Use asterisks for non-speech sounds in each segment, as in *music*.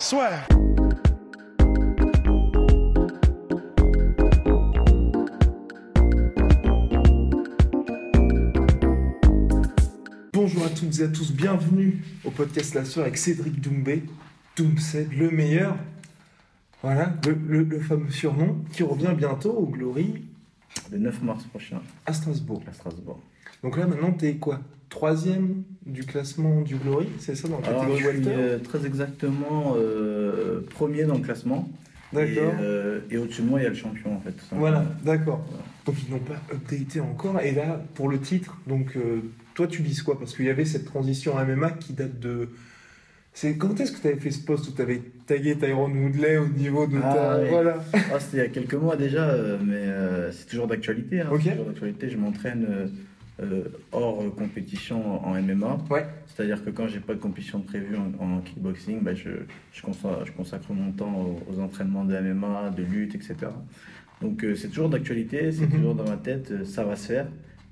Soit. Bonjour à toutes et à tous, bienvenue au podcast La Soeur avec Cédric Doumbé, Doomsed, le meilleur. Voilà, le fameux surnom qui revient bientôt au Glory Le 9 mars prochain, à Strasbourg. à Strasbourg. Donc là maintenant t'es quoi? Troisième du classement du Glory, c'est ça dans la Alors, catégorie je suis euh, très exactement euh, premier dans le classement. Et, D'accord. euh, et au-dessus de moi, il y a le champion, en fait. Voilà, d'accord. Voilà. Donc ils n'ont pas updaté encore. Et là, pour le titre, donc toi tu vises quoi? Parce qu'il y avait cette transition MMA qui date de. C'est quand est-ce que tu avais fait ce post où tu avais tagué Tyrone Woodley au niveau de Ah, ta. Voilà. Ah, C'était il y a quelques mois déjà, euh, mais euh, c'est toujours d'actualité. hein. Toujours d'actualité. Je m'entraîne euh, hors compétition en MMA. Ouais. C'est-à-dire que quand j'ai pas de compétition prévue en, en kickboxing, bah, je, je, consacre, je consacre mon temps aux, aux entraînements de MMA, de lutte, etc. Donc c'est toujours d'actualité, c'est Mhm. toujours dans ma tête, ça va se faire.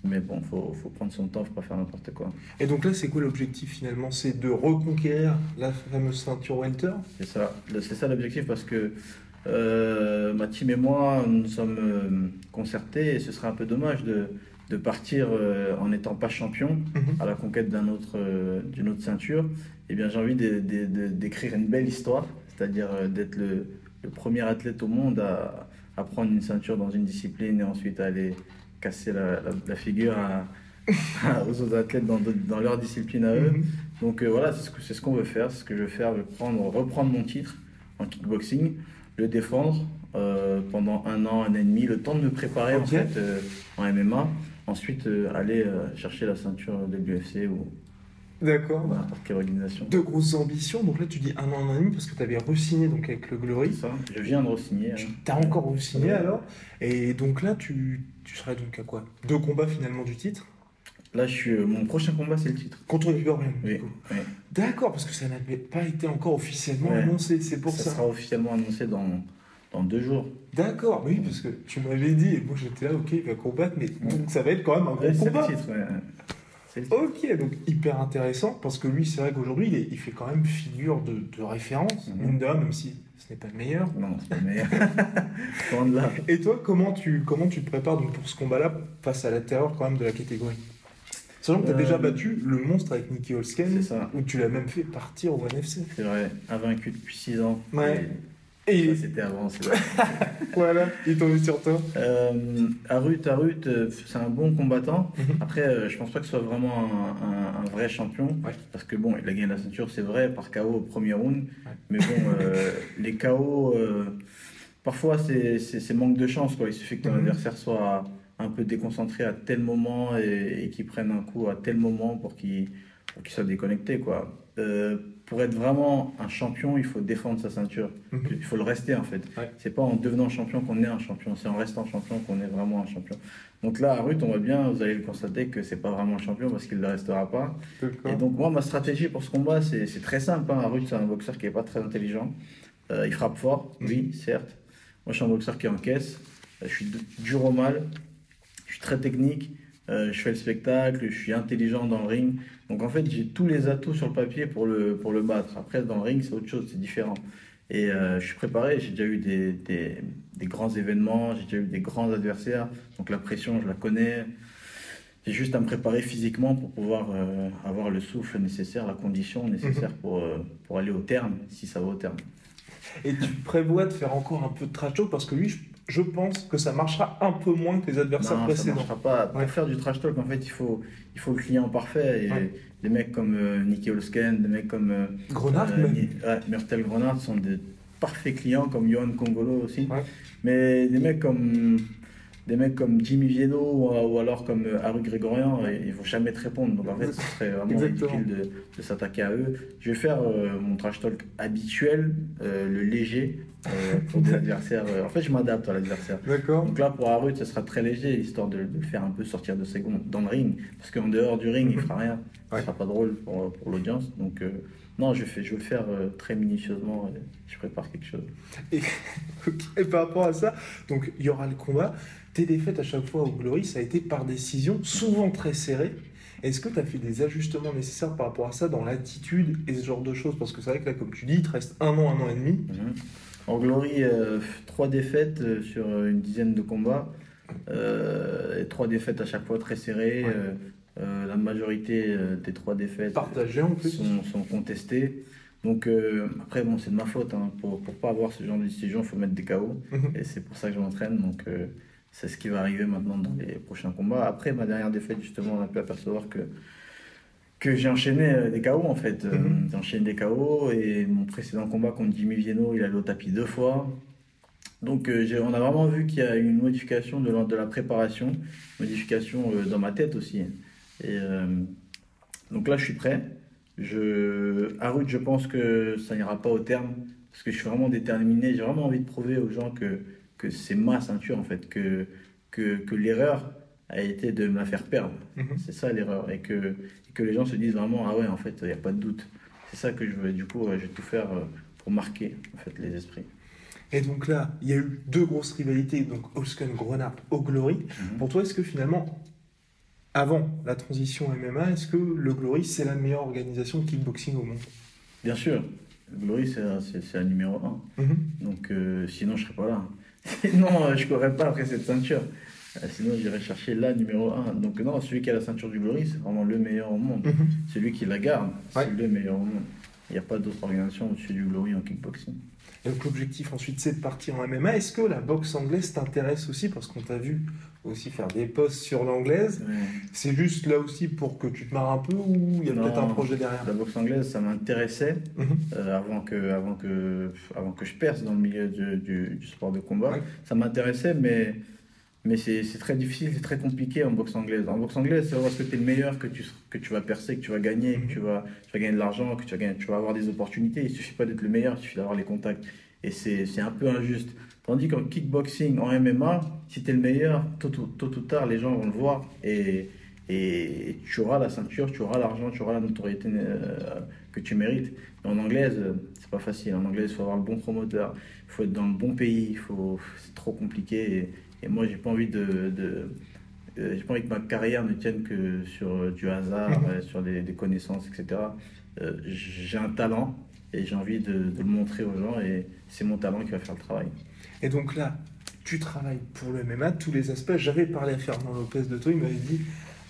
Mais bon, faut, faut prendre son temps, faut pas faire n'importe quoi. Et donc là, c'est quoi l'objectif finalement? C'est de reconquérir la fameuse ceinture Welter? C'est ça, c'est ça l'objectif parce que euh, ma team et moi, nous sommes euh, concertés et ce serait un peu dommage de, de partir euh, en n'étant pas champion Mhm. à la conquête d'un autre, euh, d'une autre ceinture. Et bien j'ai envie d'écrire une belle histoire, c'est-à-dire d'être le, le premier athlète au monde à, à prendre une ceinture dans une discipline et ensuite aller casser la, la- la figure à- à- aux autres athlètes dans, leur discipline à eux. Mhm. Donc euh, voilà, c'est ce c'est ce qu'on veut faire, c'est ce que je veux faire, je veux prendre, reprendre mon titre en kickboxing, le défendre euh, pendant un an, un an et demi, le temps de me préparer en fait euh, en MMA, ensuite aller chercher la ceinture de l'UFC ou D'accord. n'importe quelle organisation. De grosses ambitions. Donc là, tu dis un an, un an et demi parce que tu avais re-signé donc, avec le Glory. Ça, je viens de re-signer. hein. Tu as encore re-signé Ouais. alors? Et donc là, tu, tu serais donc à quoi? Deux combats finalement du titre? Là, je suis, euh, mon prochain combat, c'est le titre. Contre du Oui. D'accord, parce que ça n'avait pas été encore officiellement Ouais. annoncé, c'est pour ça, ça. sera officiellement annoncé dans, dans deux jours. D'accord, oui, parce que tu m'avais dit, et moi j'étais là, ok, il va combattre, mais donc ça va être quand même un gros Ouais, c'est combat. le titre. ouais. C'est le titre. Ok, donc hyper intéressant, parce que lui, c'est vrai qu'aujourd'hui, il, fait quand même figure de, de référence, rien, même si ce n'est pas le meilleur. Non, c'est pas le meilleur. *laughs* Là. Et toi, comment tu, comment tu te prépares donc, pour ce combat-là face à la terreur quand même de la catégorie? Sachant que tu as Euh, déjà battu le monstre avec Nicky Holsken, où tu l'as même fait partir au NFC. C'est vrai, invaincu depuis 6 ans. Ouais. Et Et c'était avant, c'est *laughs* voilà, il est tombé sur toi. Euh, Arut, Arut, euh, c'est un bon combattant. Mhm. Après, euh, je pense pas que ce soit vraiment un, un- un vrai champion. Ouais. Parce que bon, il a gagné la ceinture, c'est vrai, par KO au premier round. Ouais. Mais bon, euh, *laughs* les KO, euh, parfois, c'est manque de chance. Quoi. Il suffit que ton Mhm. adversaire soit un peu déconcentré à tel moment et, et qu'il prenne un coup à tel moment pour qu'il soit déconnecté. Quoi. Euh, pour être vraiment un champion, il faut défendre sa ceinture. Mhm. Il faut le rester en fait. Ouais. C'est pas en devenant champion qu'on est un champion, c'est en restant champion qu'on est vraiment un champion. Donc là, à Ruth, on voit bien, vous allez le constater que c'est pas vraiment un champion parce qu'il ne le restera pas. Et donc moi, ma stratégie pour ce combat, c'est très simple. Hein. Ruth, c'est un boxeur qui est pas très intelligent. Euh, il frappe fort, oui, certes. Moi, je suis un boxeur qui encaisse. Euh, Je suis dur au mal. Je suis très technique. Euh, je fais le spectacle. Je suis intelligent dans le ring. Donc en fait, j'ai tous les atouts sur le papier pour le, pour le battre. Après, dans le ring, c'est autre chose, c'est différent. Et euh, je suis préparé. J'ai déjà eu des, des, des grands événements. J'ai déjà eu des grands adversaires. Donc la pression, je la connais. J'ai juste à me préparer physiquement pour pouvoir euh, avoir le souffle nécessaire, la condition nécessaire pour, euh, pour aller au terme, si ça va au terme. Et tu prévois de faire encore un peu de trash parce que lui, je, je pense que ça marchera un peu moins que les adversaires Non, ça précédents. marchera pas. Pour Ouais. faire du trash talk, en fait, il faut, il faut le client parfait. Et Ouais. des mecs comme euh, Nicky Olsken, des mecs comme euh, Grenard, euh, même. Ouais, Myrtle Grenard sont des parfaits clients, comme Johan Congolo aussi. Ouais. Mais des mecs comme des mecs comme Jimmy Vienno ou, alors comme euh, Haru Grégorian, ils vont jamais te répondre. Donc en fait, ce serait vraiment ridicule de, de s'attaquer à eux. Je vais faire euh, mon trash talk habituel, euh, le léger, pour des *laughs* adversaires. en fait, je m'adapte à l'adversaire. D'accord. Donc là, pour Haru, ce sera très léger, histoire de, le faire un peu sortir de ses gonds dans le ring. Parce qu'en dehors du ring, il fera rien. Ce sera pas drôle pour, pour l'audience. Donc. Non, je, fais, je veux faire très minutieusement. je prépare quelque chose. Et, *laughs* et, par rapport à ça, donc il y aura le combat tes défaites à chaque fois au Glory, ça a été par décision, souvent très serrée. Est-ce que tu as fait des ajustements nécessaires par rapport à ça dans l'attitude et ce genre de choses? Parce que c'est vrai que là, comme tu dis, il te reste un an, un an et demi. Mhm. En Glory, euh, trois défaites euh, sur une dizaine de combats. Euh, et trois défaites à chaque fois très serrées. La majorité des trois défaites Partagées, en plus. Sont, contestées. Donc après, bon, c'est de ma faute. Hein. Pour ne pas avoir ce genre de décision, il faut mettre des KO. Mhm. Et c'est pour ça que je m'entraîne. Donc c'est ce qui va arriver maintenant dans les prochains combats. Après ma dernière défaite, justement, on a pu apercevoir que, que j'ai enchaîné euh, des KO en fait. Euh, mhm. J'ai enchaîné des KO et mon précédent combat contre Jimmy Vienno, il allait au tapis deux fois. Donc euh, on a vraiment vu qu'il y a eu une modification de, de la préparation, modification dans ma tête aussi. Et donc là, je suis prêt. Je, à route, je pense que ça n'ira pas au terme parce que je suis vraiment déterminé. J'ai vraiment envie de prouver aux gens que que c'est ma ceinture en fait, que, que, que l'erreur a été de me la faire perdre. Mhm. C'est ça l'erreur. Et que, que les gens se disent vraiment, ah ouais, en fait, il n'y a pas de doute. C'est ça que je veux. Du coup, je vais tout faire euh, pour marquer en fait, les esprits. Et donc là, il y a eu deux grosses rivalités, donc Holsken Grenap au Glory. Mhm. Pour toi, est-ce que finalement, avant la transition MMA, est-ce que le Glory, c'est la meilleure organisation de kickboxing au monde? Bien sûr. Le Glory, c'est la numéro un. Mhm. Donc euh, sinon, je ne serais pas là. *laughs* Sinon, euh, je ne courrais pas après cette ceinture. Euh, sinon, j'irais chercher la numéro 1. Donc, non, celui qui a la ceinture du Glory, c'est vraiment le meilleur au monde. Mhm. Celui qui la garde, c'est le meilleur au monde. Il n'y a pas d'autre organisation au-dessus du Glory en kickboxing. Et donc, l'objectif ensuite, c'est de partir en MMA. Est-ce que la boxe anglaise t'intéresse aussi? Parce qu'on t'a vu aussi faire des posts sur l'anglaise. C'est juste là aussi pour que tu te marres un peu ou il y a peut-être un projet derrière? La boxe anglaise, ça m'intéressait mhm. euh, avant, que, avant, que, avant que je perce dans le milieu du, du, sport de combat. Ça m'intéressait, mais, mais c'est très difficile, c'est très compliqué en boxe anglaise. En boxe anglaise, c'est parce que tu es le meilleur que tu, que tu vas percer, que tu vas gagner, que mhm. tu vas, tu vas gagner de l'argent, que tu vas, gagner, tu vas avoir des opportunités. Il suffit pas d'être le meilleur, il suffit d'avoir les contacts. Et c'est un peu injuste. Tandis qu'en kickboxing, en MMA, si tu es le meilleur, tôt, ou tard, les gens vont le voir et, et tu auras la ceinture, tu auras l'argent, tu auras la notoriété euh, que tu mérites. en anglaise, c'est pas facile. En anglaise, il faut avoir le bon promoteur, il faut être dans le bon pays, faut, c'est trop compliqué. Et, moi, j'ai pas envie de, de euh, j'ai pas envie que ma carrière ne tienne que sur du hasard, *laughs* sur des, connaissances, etc. Euh, j'ai un talent et j'ai envie de, de, le montrer aux gens et c'est mon talent qui va faire le travail. Et donc là, tu travailles pour le MMA, tous les aspects. J'avais parlé à Fernand Lopez de toi, il m'avait dit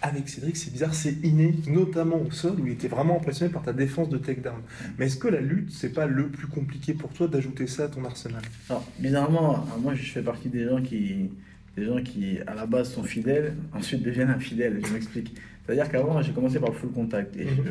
avec Cédric, c'est bizarre, c'est inné, notamment au sol, où il était vraiment impressionné par ta défense de takedown. Mais est-ce que la lutte, c'est pas le plus compliqué pour toi d'ajouter ça à ton arsenal? Alors, bizarrement, moi je fais partie des gens qui, des gens qui, à la base, sont fidèles, ensuite deviennent infidèles. Je m'explique. C'est-à-dire qu'avant, j'ai commencé par le full contact. Et, mhm.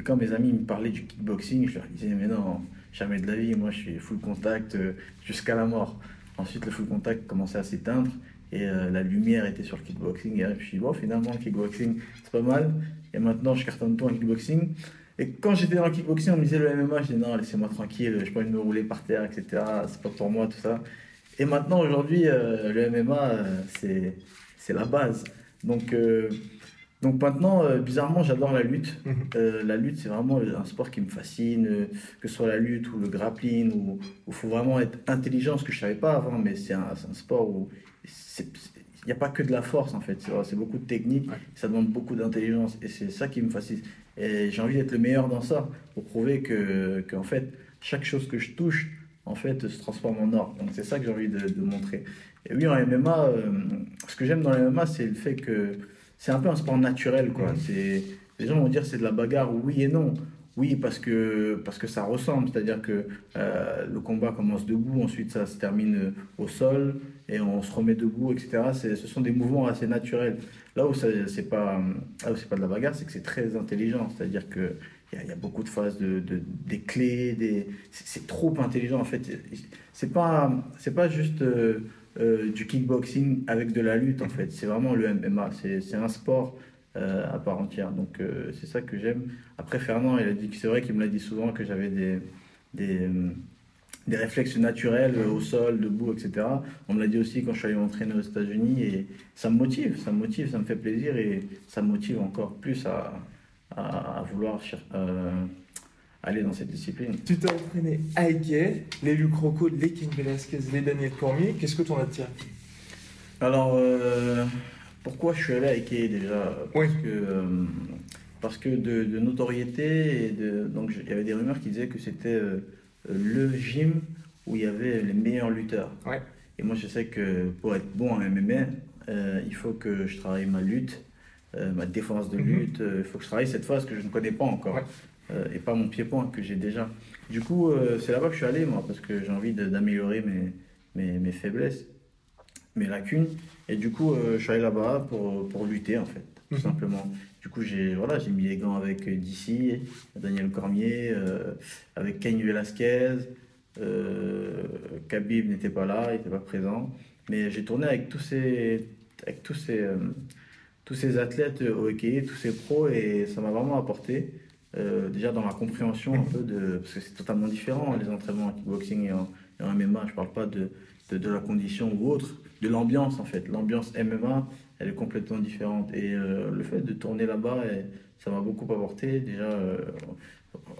Et quand mes amis me parlaient du kickboxing, je leur disais, mais non, jamais de la vie, moi je suis full contact euh, jusqu'à la mort. Ensuite, le full contact commençait à s'éteindre et euh, la lumière était sur le kickboxing. Et je me suis dit, bon, finalement, le kickboxing, c'est pas mal. Et maintenant, je cartonne tout en kickboxing. Et quand j'étais dans le kickboxing, on me disait le MMA, je disais non, laissez-moi tranquille, je peux me rouler par terre, etc. C'est pas pour moi, tout ça. Et maintenant, aujourd'hui, euh, le MMA, c'est la base. Donc, donc maintenant, euh, bizarrement, j'adore la lutte. Mhm. Euh, la lutte, c'est vraiment un sport qui me fascine, euh, que ce soit la lutte ou le grappling, où il faut vraiment être intelligent, ce que je ne savais pas avant, mais c'est un, un, sport où il n'y a pas que de la force en fait, c'est beaucoup de technique, ça demande beaucoup d'intelligence et c'est ça qui me fascine. Et j'ai envie d'être le meilleur dans ça pour prouver que, que, en fait, chaque chose que je touche en fait se transforme en or. Donc c'est ça que j'ai envie de, de, montrer. Et oui, en MMA, ce que j'aime dans le MMA, c'est le fait que c'est un peu un sport naturel, quoi. C'est, les gens vont dire c'est de la bagarre, oui et non. Oui, parce que, parce que ça ressemble, c'est-à-dire que euh, le combat commence debout, ensuite ça se termine au sol et on se remet debout, etc. ce sont des mouvements assez naturels. Là où c'est pas, c'est pas de la bagarre, c'est que c'est très intelligent, c'est-à-dire que il y, a beaucoup de phases de, des clés, des... c'est trop intelligent en fait. C'est pas, c'est pas juste euh, euh, du kickboxing avec de la lutte en fait. C'est vraiment le MMA. C'est un sport euh, à part entière. Donc euh, c'est ça que j'aime. Après Fernand, il a dit que c'est vrai qu'il me l'a dit souvent que j'avais des, des, des, réflexes naturels au sol, debout, etc. On me l'a dit aussi quand je suis allé m'entraîner aux États-Unis et ça me motive, ça me motive, ça me fait plaisir et ça me motive encore plus à, à, vouloir aller dans cette discipline. Tu t'es entraîné à Ike, les Luc Rocco, les King Velasquez, les Daniel Cormier. Qu'est-ce que tu en as tiré? Alors, euh, pourquoi je suis allé à Ike déjà? Parce que, euh, parce que de, notoriété, et de, donc il y avait des rumeurs qui disaient que c'était euh, le gym où il y avait les meilleurs lutteurs. Et moi, je sais que pour être bon en MMA, il faut que je travaille ma lutte, ma défense de mhm. lutte. Il faut que je travaille cette phase que je ne connais pas encore. Euh, et pas mon pied-point que j'ai déjà. Du coup, euh, c'est là-bas que je suis allé, moi, parce que j'ai envie d'améliorer mes, mes, mes, faiblesses, mes lacunes. Et du coup, euh, je suis allé là-bas pour, pour, lutter, en fait, tout mhm. simplement. Du coup, j'ai voilà, mis les gants avec DC, Daniel Cormier, avec Cain Velasquez. Khabib n'était pas là, il n'était pas présent. Mais j'ai tourné avec tous ces, avec tous ces, tous ces athlètes au hockey, tous ces pros, et ça m'a vraiment apporté. Euh, déjà dans la compréhension un peu de. Parce que c'est totalement différent, les entraînements en kickboxing et en, MMA. Je parle pas de, de, la condition ou autre, de l'ambiance en fait. L'ambiance MMA, elle est complètement différente. Et euh, le fait de tourner là-bas, ça m'a beaucoup apporté. Déjà, euh,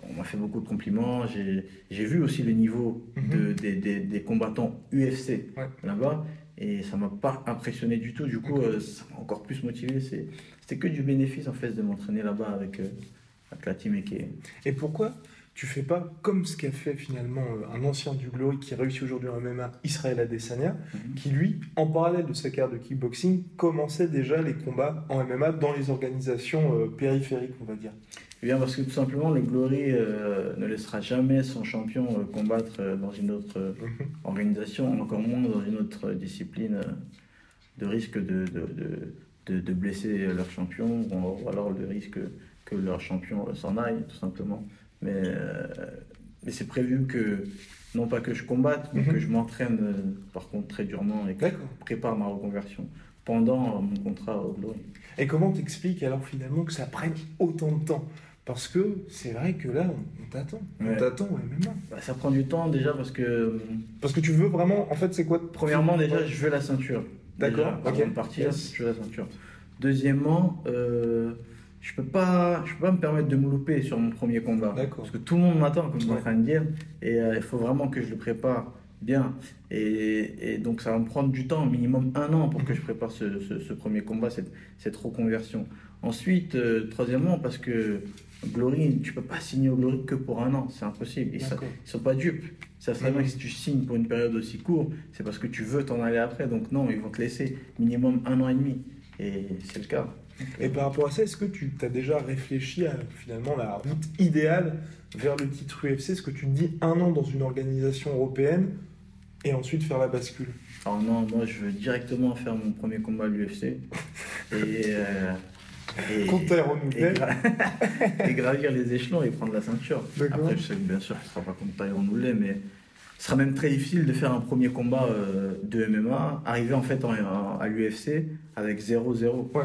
on m'a fait beaucoup de compliments. J'ai vu aussi le niveau de, mhm. des, des, des, combattants UFC là-bas. Et ça m'a pas impressionné du tout. Du coup, ça m'a encore plus motivé. C'était que du bénéfice en fait de m'entraîner là-bas avec la team Et pourquoi tu fais pas comme ce qu'a fait finalement euh, un ancien du Glory qui réussit aujourd'hui en MMA, Israël Adesanya, mhm. qui lui, en parallèle de sa carrière de kickboxing, commençait déjà les combats en MMA dans les organisations euh, périphériques, on va dire? Eh bien parce que tout simplement le Glory euh, ne laissera jamais son champion combattre dans une autre mhm. organisation, encore moins dans une autre discipline de risque de, de, de, de blesser leur champion ou alors le risque que leur champion s'en aille, tout simplement. Mais, euh, mais c'est prévu que, non pas que je combatte, mais que mhm. je m'entraîne euh, par contre très durement et que je prépare ma reconversion pendant mon contrat au Glory. Et comment t'expliques alors finalement que ça prenne autant de temps? Parce que c'est vrai que là, on, t'attend. On t'attend MMA. Bah, ça prend du temps déjà parce que. Parce que tu veux vraiment. En fait, c'est quoi Premièrement, déjà, je veux la ceinture. D'accord. Ok. Partir, je veux la ceinture. Deuxièmement, euh, je peux pas, je peux pas me permettre de me louper sur mon premier combat. Parce que tout le monde m'attend, comme train de dire, et euh, il faut vraiment que je le prépare bien. Et, et, donc ça va me prendre du temps, minimum un an, pour que je prépare ce, ce, premier combat, cette, cette, reconversion. Ensuite, euh, troisièmement, parce que Glory, tu peux pas signer au Glory que pour un an, c'est impossible. Ils, ne sont pas dupes. Ça serait bien que si tu signes pour une période aussi courte, c'est parce que tu veux t'en aller après. Donc non, ils vont te laisser minimum un an et demi. Et c'est le cas. Et par rapport à ça, est-ce que tu as déjà réfléchi à finalement la route idéale vers le titre UFC Est-ce que tu te dis un an dans une organisation européenne et ensuite faire la bascule? Alors non, moi je veux directement faire mon premier combat à l'UFC. et, euh, et, *laughs* et, gravir les échelons et prendre la ceinture. Après, je sais que bien sûr, ce ne sera pas contre Tyrone Woodley, mais ce sera même très difficile de faire un premier combat euh, de MMA, arriver en fait à l'UFC avec 0-0. Ouais.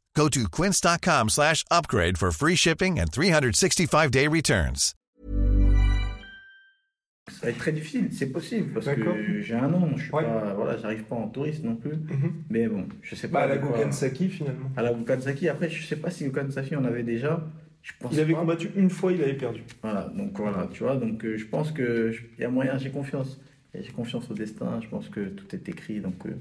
Go to quince.com slash upgrade for free shipping and 365-day returns. Ça va être très difficile, c'est possible, parce que j'ai un an, je suis ouais. pas, voilà, j'arrive pas en touriste non plus. Mm -hmm. Mais bon, je sais pas. Bah, à la Gukansaki finalement. À la Gukansaki, après, je sais pas si Gukansaki en avait déjà. il avait combattu une fois, il avait perdu. Voilà, donc voilà, tu vois, donc euh, je pense qu'il y a moyen, j'ai confiance. J'ai confiance au destin, je pense que tout est écrit, donc euh,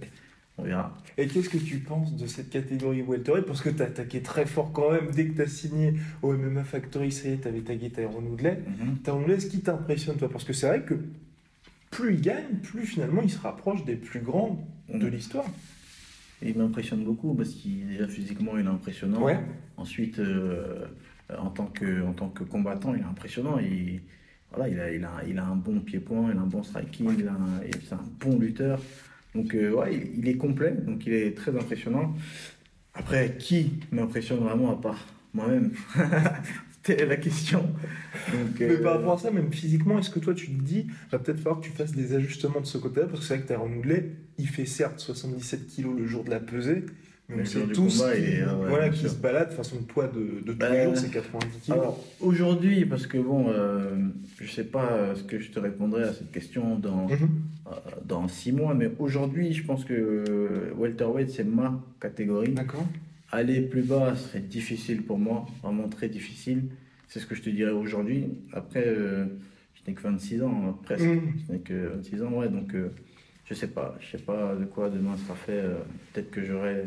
on verra. Et qu'est-ce que tu penses de cette catégorie welterweight? Parce que tu as attaqué très fort quand même, dès que tu as signé au MMA Factory, ça y est, tu avais tagué Tyron Woodley. Mm -hmm. est-ce qui t'impressionne toi? Parce que c'est vrai que plus il gagne, plus finalement il se rapproche des plus grands de mhm. l'histoire. Il m'impressionne beaucoup parce qu'il déjà physiquement il est impressionnant. Ouais. Ensuite, euh, en, tant que, en tant que combattant, il est impressionnant. Il, voilà, il, a, il, a, il a un bon pied-point, il a un bon striking, il et c'est un bon lutteur. Donc euh, ouais, il, il est complet, donc il est très impressionnant. Après, qui m'impressionne vraiment à part moi-même *laughs* C'était la question. Donc, Mais euh, par rapport à ça, même physiquement, est-ce que toi tu te dis, va peut-être falloir que tu fasses des ajustements de ce côté-là Parce que c'est vrai que Tyrone Woodley, il fait certes 77 kilos le jour de la pesée, jour du tous combat, qui, est, euh, voilà, qui se balade de façon de poids de, de tous Bah, les jours, c'est 90 kilos. Alors aujourd'hui, parce que bon, euh, je sais pas euh, ce que je te répondrai à cette question dans, euh, dans six mois, mais aujourd'hui, je pense que euh, welterweight c'est ma catégorie. D'accord. Aller plus bas serait difficile pour moi, vraiment très difficile. C'est ce que je te dirais aujourd'hui. Après, je n'ai que 26 ans, hein, presque. Mhm. Je n'ai que 26 ans, ouais, donc je sais pas. Je sais pas de quoi demain sera fait. peut-être que j'aurai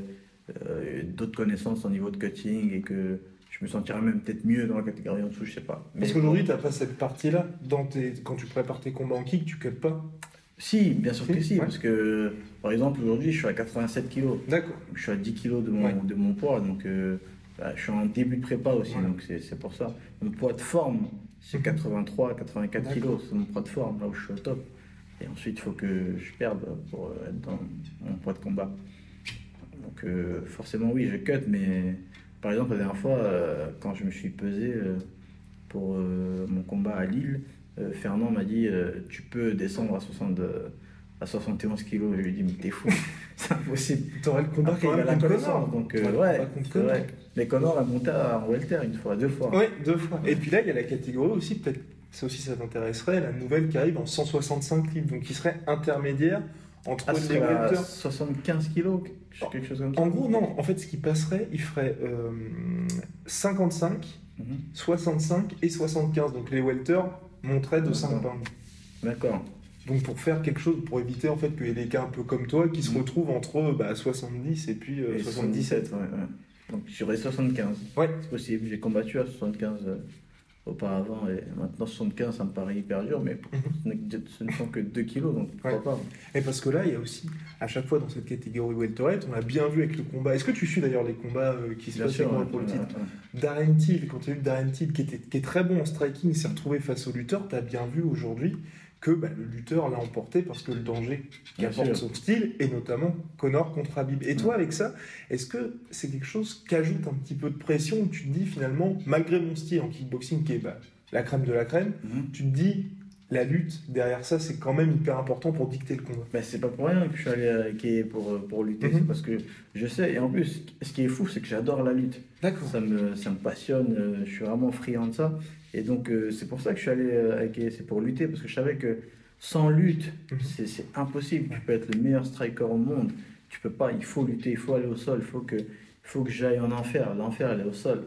euh, d'autres connaissances au niveau de cutting et que je me sentirai même peut-être mieux dans la catégorie en dessous, je sais pas. Parce qu'aujourd'hui, tu n'as pas cette partie-là. Dans tes... Quand tu prépares tes combats en kick, tu cuttes pas? Si, bien sûr que Si, ouais. parce que par exemple aujourd'hui je suis à 87 kilos. D'accord. Je suis à 10 kilos de mon, Ouais. de mon poids, donc euh, bah, je suis en début de prépa aussi, Voilà. donc c'est c'est pour ça. Mon poids de forme, c'est 83, 84 D'accord. kilos, c'est mon poids de forme, là où je suis au top. Et ensuite, il faut que je perde pour euh, être dans mon poids de combat. Donc euh, forcément, oui, je cut, mais par exemple, la dernière fois, euh, quand je me suis pesé euh, pour mon combat à Lille, Fernand m'a dit Tu peux descendre à, 60, à 71 kilos. Je lui ai dit Mais t'es fou, *laughs* *laughs* c'est impossible. Tu aurais le combat Après, quand il a même la connaissance, Connor. donc T'aurais ouais, vrai. Mais Connor a monté en welter une fois, deux fois. Oui, deux fois. Et puis là, il y a la catégorie aussi, peut-être, ça aussi ça t'intéresserait, la nouvelle qui arrive en 165 livres, donc qui serait intermédiaire entre Ah, ce les serait à welters. 75 kilos, quelque chose comme ça. En gros, non, en fait, ce qui passerait, il ferait euh, 55, Mhm. 65 et 75. Donc les welters monteraient de 5 D'accord. pounds. D'accord. Donc pour faire quelque chose, pour éviter en fait qu'il y ait des cas un peu comme toi qui se Mhm. retrouvent entre bah, 70 et puis euh, Et 77. 77, ouais, ouais. Donc j'aurais 75. Ouais. C'est possible. J'ai combattu à 75 euh, auparavant et maintenant 75, ça me paraît hyper dur, mais Mhm. ce ne sont que 2 kilos, donc pourquoi Ouais. pas. Et parce que là, il y a aussi, à chaque fois dans cette catégorie welterweight, on l'a bien vu avec le combat. Est-ce que tu suis d'ailleurs les combats euh, qui se passent pour ouais, le titre ouais. Darren Till, quand tu as vu Darren Till qui, était, qui est très bon en striking, s'est retrouvé face au lutteur, tu as bien vu aujourd'hui que bah, le lutteur l'a emporté parce que le danger qu'apporte son style, et notamment Connor contre Habib. Et toi, avec ça, est-ce que c'est quelque chose qui ajoute un petit peu de pression où tu te dis finalement, malgré mon style en kickboxing qui est bah, la crème de la crème, Mhm. tu te dis la lutte derrière ça, c'est quand même hyper important pour dicter le combat. Ben, c'est pas pour rien que je suis allé à Ikea pour, euh, pour lutter, Mhm. c'est parce que je sais, et en plus, ce qui est fou, c'est que j'adore la lutte. D'accord. Ça me, ça me passionne, euh, je suis vraiment friand de ça. Et donc, euh, c'est pour ça que je suis allé euh, à Ikea, c'est pour lutter, parce que je savais que sans lutte, Mhm. c'est c'est impossible. Tu peux être le meilleur striker au monde, tu peux pas, il faut lutter, il faut aller au sol, il faut que, il faut que j'aille en enfer. L'enfer, elle est au sol.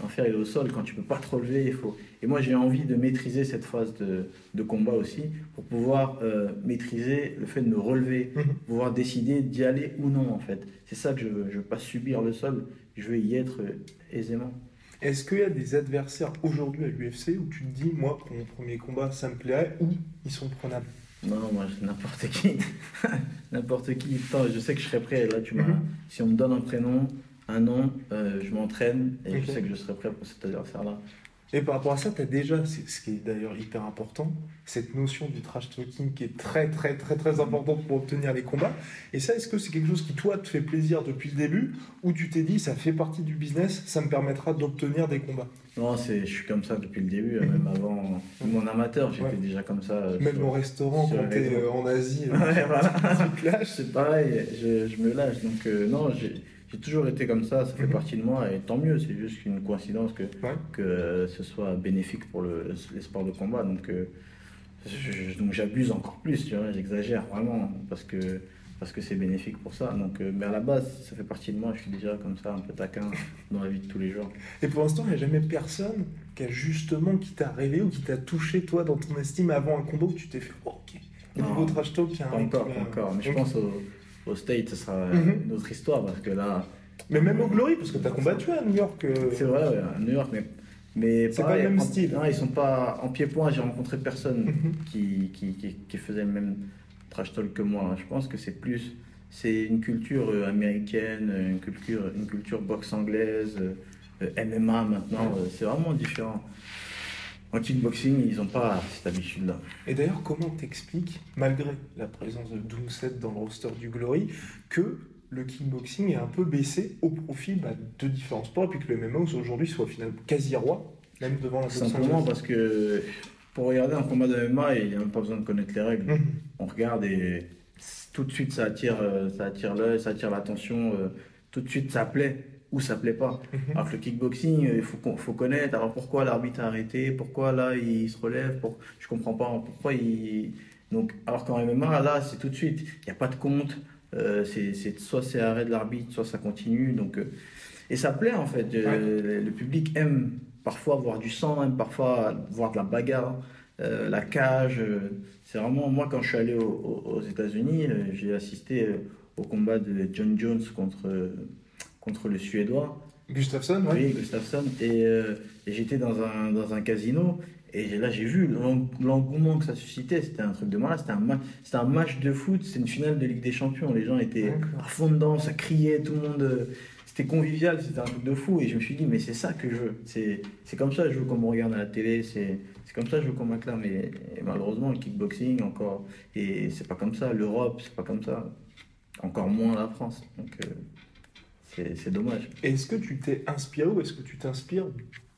L'enfer, il est au sol quand tu peux pas te relever. Il faut... Et moi, j'ai envie de maîtriser cette phase de, de combat aussi, pour pouvoir euh, maîtriser le fait de me relever, Mhm. pouvoir décider d'y aller ou non, en fait. C'est ça que je veux. Je veux pas subir le sol, je veux y être euh, aisément. Est-ce qu'il y a des adversaires aujourd'hui à l'UFC où tu te dis, moi, pour mon premier combat, ça me plairait, ou ils sont prenables? Non, moi, n'importe qui. *laughs* n'importe qui. Putain, je sais que je serai prêt. Là, tu m'as. Mhm. Si on me donne un prénom, un nom, euh, je m'entraîne et Ok. je sais que je serai prêt pour cet adversaire-là. Et par rapport à ça, tu as déjà, ce qui est d'ailleurs hyper important, cette notion du trash talking qui est très très très très importante pour obtenir les combats. Et ça, est-ce que c'est quelque chose qui, toi, te fait plaisir depuis le début, ou tu t'es dit, ça fait partie du business, ça me permettra d'obtenir des combats? Non, c'est, je suis comme ça depuis le début, euh, même avant mon amateur, j'étais Ouais. déjà comme ça. euh, Même sur- au restaurant, quand les tu es réseaux. en Asie, euh, *laughs* Ouais, voilà. tu te lâches. C'est pareil, je, je me lâche. Donc, euh, non, j'ai, j'ai toujours été comme ça, ça fait Mhm. partie de moi et tant mieux, c'est juste une coïncidence que, Ouais. que euh, ce soit bénéfique pour le, les sports de combat. Donc, euh, j'abuse encore plus, j'exagère vraiment parce que, parce que c'est bénéfique pour ça. Donc, euh, mais à la base, ça fait partie de moi, je suis déjà comme ça, un peu taquin *laughs* dans la vie de tous les jours. Et pour l'instant, il n'y a jamais personne qui a justement, qui t'a réveillé ou qui t'a touché, toi, dans ton estime avant un combat où tu t'es fait, oh, ok, au niveau trash talk, il y a un encore, encore. Mais je pense au, au State, ce sera Mhm. une autre histoire parce que là, Mais même au Glory, parce que tu as combattu à New York. euh, c'est vrai, ouais, à New York, mais. Mais C'est pas le même en- style. non, ils sont pas en pied-point. J'ai rencontré personne Mhm. qui, qui, qui, qui faisait le même trash talk que moi. Je pense que c'est plus c'est une culture euh, américaine, une culture, une culture boxe anglaise, euh, MMA maintenant, euh, c'est vraiment différent. En kickboxing, ils n'ont pas cette habitude-là. Et d'ailleurs, comment t'expliques, malgré la présence de Doomset dans le roster du Glory, que le kickboxing est un peu baissé au profit bah, de différents sports et puis que le MMA aujourd'hui soit finalement quasi roi, même devant la Simplement parce que pour regarder un combat de MMA, il n'y a même pas besoin de connaître les règles. Mhm. On regarde et tout de suite ça attire, euh, ça attire l'œil, ça attire l'attention. euh, Tout de suite ça plaît ou ça plaît pas. Mhm. Alors que le kickboxing, euh, il faut, connaître. Alors pourquoi l'arbitre a arrêté? Pourquoi là il se relève? Pour... Je comprends pas. Pourquoi il. Donc, alors qu'en MMA, là c'est tout de suite. Il n'y a pas de compte. Euh, c'est, c'est- soit c'est arrêt de l'arbitre, soit ça continue. Donc, euh, et ça plaît en fait. Euh, Le public aime parfois voir du sang, aime parfois voir de la bagarre, la cage. c'est vraiment. Moi, quand je suis allé au- au- aux États-Unis, j'ai assisté au combat de John Jones contre, contre le Suédois. Gustafsson. Oui, Gustafsson. Et, euh, et j'étais dans un, dans un casino. Et là, j'ai vu l'eng- l'engouement que ça suscitait. C'était un truc de malade. C'était un, ma- c'était un match de foot. C'est une finale de Ligue des Champions. Les gens étaient à fond dedans. Ça criait. Tout le monde. euh, C'était convivial. C'était un truc de fou. Et je me suis dit, mais c'est ça que je veux. C'est comme ça que je veux qu'on me regarde à la télé. C'est c'est comme ça que je veux qu'on m'acclame. Et, et malheureusement, le kickboxing, encore. Et c'est pas comme ça. L'Europe, c'est pas comme ça. Encore moins la France. Donc, euh, c'est dommage. Est-ce que tu t'es inspiré ou est-ce que tu t'inspires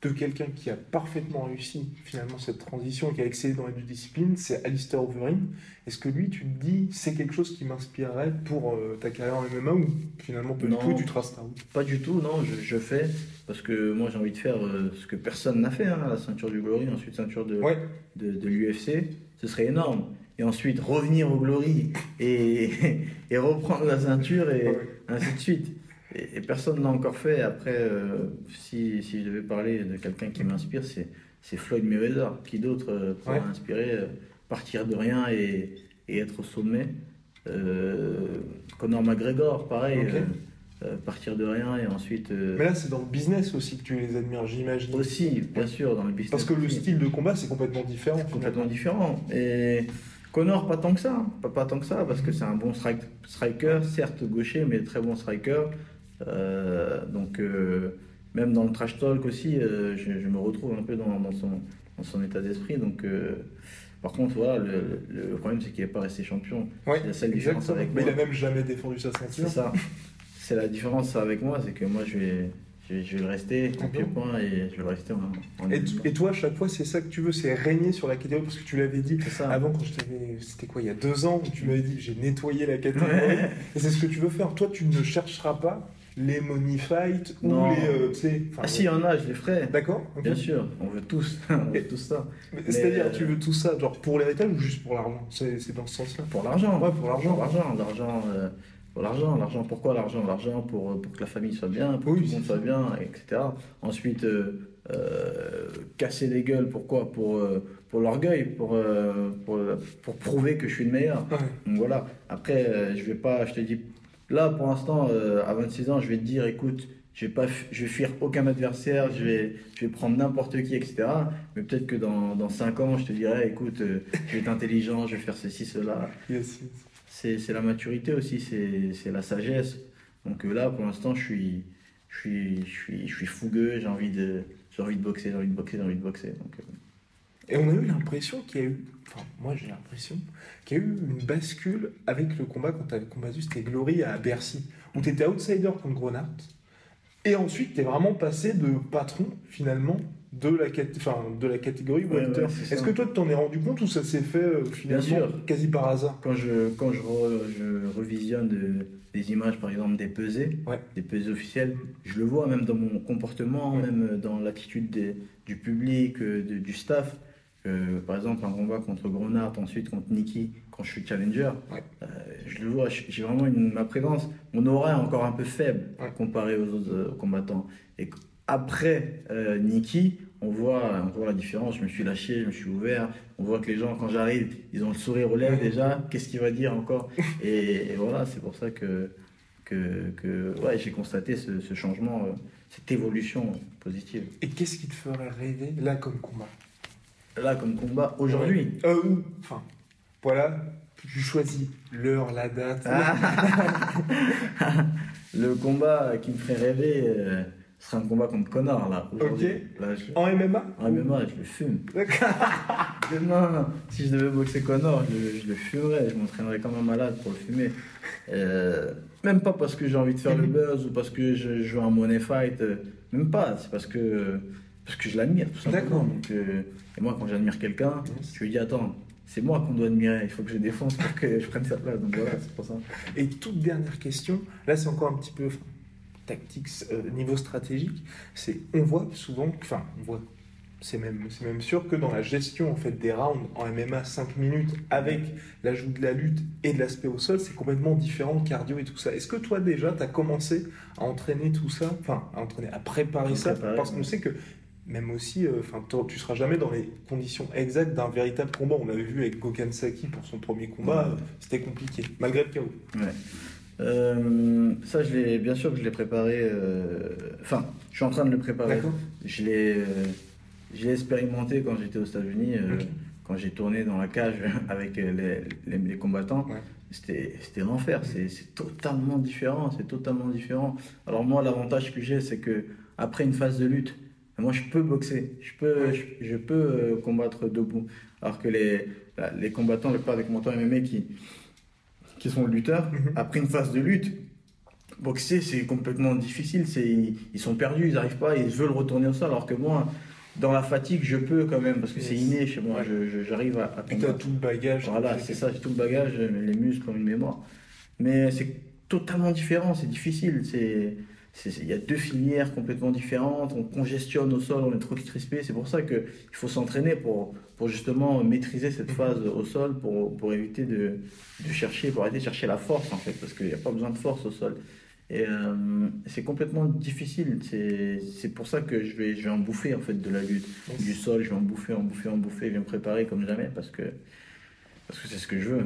de quelqu'un qui a parfaitement réussi finalement cette transition et qui a excellé dans les deux disciplines? C'est Alistair Overeem. Est-ce que lui, tu te dis, c'est quelque chose qui m'inspirerait pour euh, ta carrière en MMA ou finalement pas du Non. tout et tu traces ta route? Pas du tout, non, je, je fais parce que moi j'ai envie de faire euh, ce que personne n'a fait, hein, la ceinture du Glory, ensuite ceinture de, Ouais, de, de l'UFC, ce serait énorme. Et ensuite revenir au Glory et, *laughs* et reprendre la ceinture et Ouais. ainsi de suite. Et, et personne ne l'a encore fait. Après, euh, si, si je devais parler de quelqu'un qui m'inspire, c'est, c'est Floyd Mayweather. Qui d'autre euh, pourrait Ouais. inspirer euh, partir de rien et, et être au sommet Conor McGregor, pareil. Euh, partir de rien et ensuite euh, mais là c'est dans le business aussi que tu les admires, j'imagine. aussi bien sûr dans le business Parce que le style de combat c'est complètement différent. complètement différent et Connor pas tant que ça pas, pas tant que ça parce que c'est un bon strike- striker certes gaucher mais très bon striker donc euh, même dans le trash talk aussi euh, je, je me retrouve un peu dans, dans son, dans son état d'esprit donc euh, par contre voilà le, problème c'est qu'il n'est pas resté champion Ouais, c'est la seule différence exactement. avec Mais moi il a même jamais défendu sa c'est ceinture. ça. C'est la différence avec moi, c'est que moi je vais, je vais, je vais le rester en pied-point et je vais le rester en, en Et, et toi, à chaque fois, c'est ça que tu veux, c'est régner sur la catégorie? Parce que tu l'avais dit C'est ça. avant, quand je t'avais. C'était quoi, il y a deux ans, où tu m'avais dit j'ai nettoyé la catégorie. Ouais. *laughs* Et c'est ce que tu veux faire. Toi, tu ne chercheras pas les money fight ou Non. les. euh, Ah si, il y en a, je les ferai. D'accord ok. Bien sûr, on veut tous, *laughs* on veut tous ça. C'est-à-dire, euh, tu veux tout ça, genre pour l'héritage ou juste pour l'argent? C'est dans ce sens-là. Pour l'argent. Ouais, pour l'argent. Pour l'argent, l'argent, euh, pour l'argent, l'argent. Pourquoi l'argent? L'argent pour, pour que la famille soit bien, pour Oui, que tout le monde soit bien, etc. Ensuite, euh, euh, casser les gueules, pourquoi? Pour, euh, pour l'orgueil, pour, euh, pour, pour prouver que je suis le meilleur. Ouais. Donc voilà. Après, euh, je vais pas, je te dis, là pour l'instant, euh, à 26 ans, je vais te dire, écoute, je vais pas, je vais fuir aucun adversaire, je vais, je vais prendre n'importe qui, etc. Mais peut-être que dans, dans 5 ans, je te dirai, écoute, euh, je vais être intelligent, je vais faire ceci, cela. Yes, yes. C'est, la maturité aussi, c'est, c'est la sagesse. Donc euh, là, pour l'instant, je suis, je suis, je suis, je suis fougueux, j'ai envie de, j'ai envie de boxer, j'ai envie de boxer, j'ai envie de boxer. Donc, Et on a eu l'impression qu'il y a eu, enfin moi j'ai l'impression, qu'il y a eu une bascule avec le combat quand tu avais combattu, c'était Glory à Bercy, où tu étais outsider contre Grenat, et ensuite tu es vraiment passé de patron finalement de la, cat- enfin, de la catégorie Ouais. Est-ce que toi tu t'en es rendu compte ou ça s'est fait euh, finalement sûr. quasi par hasard Quand je, quand je, re- je revisionne de- des images, par exemple, des pesées, Ouais. des pesées officielles, je le vois même dans mon comportement, même dans l'attitude du public, euh, de- du staff. Euh, par exemple, un combat contre Grenard, ensuite contre Nicky, quand je suis challenger, Ouais. euh, je le vois, j'ai vraiment une, ma présence, mon aura est encore un peu faible Ouais. comparé aux autres euh, combattants. Et après euh, Nicky, on voit, on voit la différence. Je me suis lâché, je me suis ouvert. On voit que les gens, quand j'arrive, ils ont le sourire aux lèvres Ouais. déjà. Qu'est-ce qu'il va dire encore *laughs* et, et voilà, c'est pour ça que, que, que ouais, j'ai constaté ce, ce changement, cette évolution positive. Et qu'est-ce qui te ferait rêver là comme combat? Là, comme combat, aujourd'hui, Euh, enfin, voilà, tu choisis l'heure, la date. Ah. *laughs* le combat qui me ferait rêver euh, sera un combat contre Connor là. Ok. Là, je- En MMA En MMA, je le fume. *laughs* Demain, si je devais boxer Connor, je, je le fumerais. Je m'entraînerais comme un malade pour le fumer. Euh, même pas parce que j'ai envie de faire le buzz ou parce que je joue un money fight. euh, même pas. C'est parce que, parce que je l'admire, tout simplement. D'accord. Donc, euh, et moi, quand j'admire quelqu'un, Yes. je lui dis Attends, c'est moi qu'on doit admirer. Il faut que je défonce pour que je prenne sa place. Donc voilà, c'est pour ça. Et toute dernière question, là c'est encore un petit peu tactique, euh, niveau stratégique, c'est on voit souvent, enfin on voit, c'est même, c'est même sûr que dans la gestion en fait des rounds en MMA 5 minutes avec l'ajout de la lutte et de l'aspect au sol, c'est complètement différent de cardio et tout ça. Est-ce que toi déjà tu as commencé à entraîner tout ça, enfin à entraîner, à préparer ça? Parce qu'on sait que même aussi, euh, enfin, t'en- tu seras jamais dans les conditions exactes d'un véritable combat. On l'avait vu avec Gokhan Saki pour son premier combat, Ouais. euh, c'était compliqué, malgré le chaos. Ouais. Euh, ça, je l'ai, bien sûr que je l'ai préparé. euh, Enfin, je suis en train de le préparer. D'accord. Je l'ai, euh, je l'ai expérimenté quand j'étais aux États-Unis, euh, quand j'ai tourné dans la cage *laughs* avec les, les- les combattants. Ouais. C'était, c'était l'enfer. C'est, c'est totalement différent. C'est totalement différent. Alors moi, l'avantage que j'ai, c'est que après une phase de lutte, moi, je peux boxer. Je peux, je, je peux euh, combattre debout. Alors que les, la- les combattants, la plupart des combattants MMA qui, qui sont lutteurs, Mhm. après une phase de lutte, boxer, c'est complètement difficile. Ils, ils sont perdus, ils n'arrivent pas, ils veulent retourner au sol. Alors que moi, dans la fatigue, je peux quand même, parce que c'est inné chez moi. Ouais. J'arrive à, à combattre. tout le bagage. Voilà, c'est ça, j'ai tout le bagage, les muscles ont une mémoire. Mais c'est totalement différent, c'est difficile. C'est- il y a deux filières complètement différentes, on congestionne au sol, on est trop crispé. C'est pour ça qu'il faut s'entraîner pour, pour justement maîtriser cette phase au sol, pour, pour éviter de, de chercher, pour arrêter de chercher la force en fait, parce qu'il n'y a pas besoin de force au sol. Et euh, c'est complètement difficile. C'est, pour ça que je vais, je vais en bouffer en fait de la lutte. Du sol, je vais en bouffer, en bouffer, en bouffer, je vais me préparer comme jamais parce que parce que c'est ce que je veux.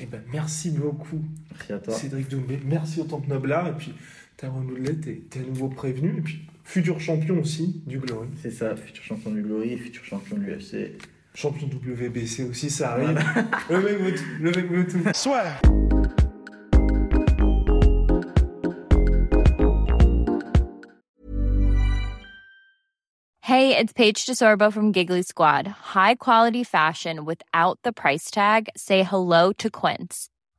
Eh ben, merci beaucoup, Merci à toi. Cédric Doumbé. Merci au Temple Noblard. Et puis, Tyrone Woodley, t'es t'es à nouveau prévenu. Et puis, futur champion aussi du Glory. C'est ça, futur champion du Glory, futur champion de l'UFC. Champion WBC aussi, ça arrive. le mec veut tout. Le mec veut tout. Hey, it's Paige DeSorbo from Giggly Squad. High quality fashion without the price tag. Say hello to Quince.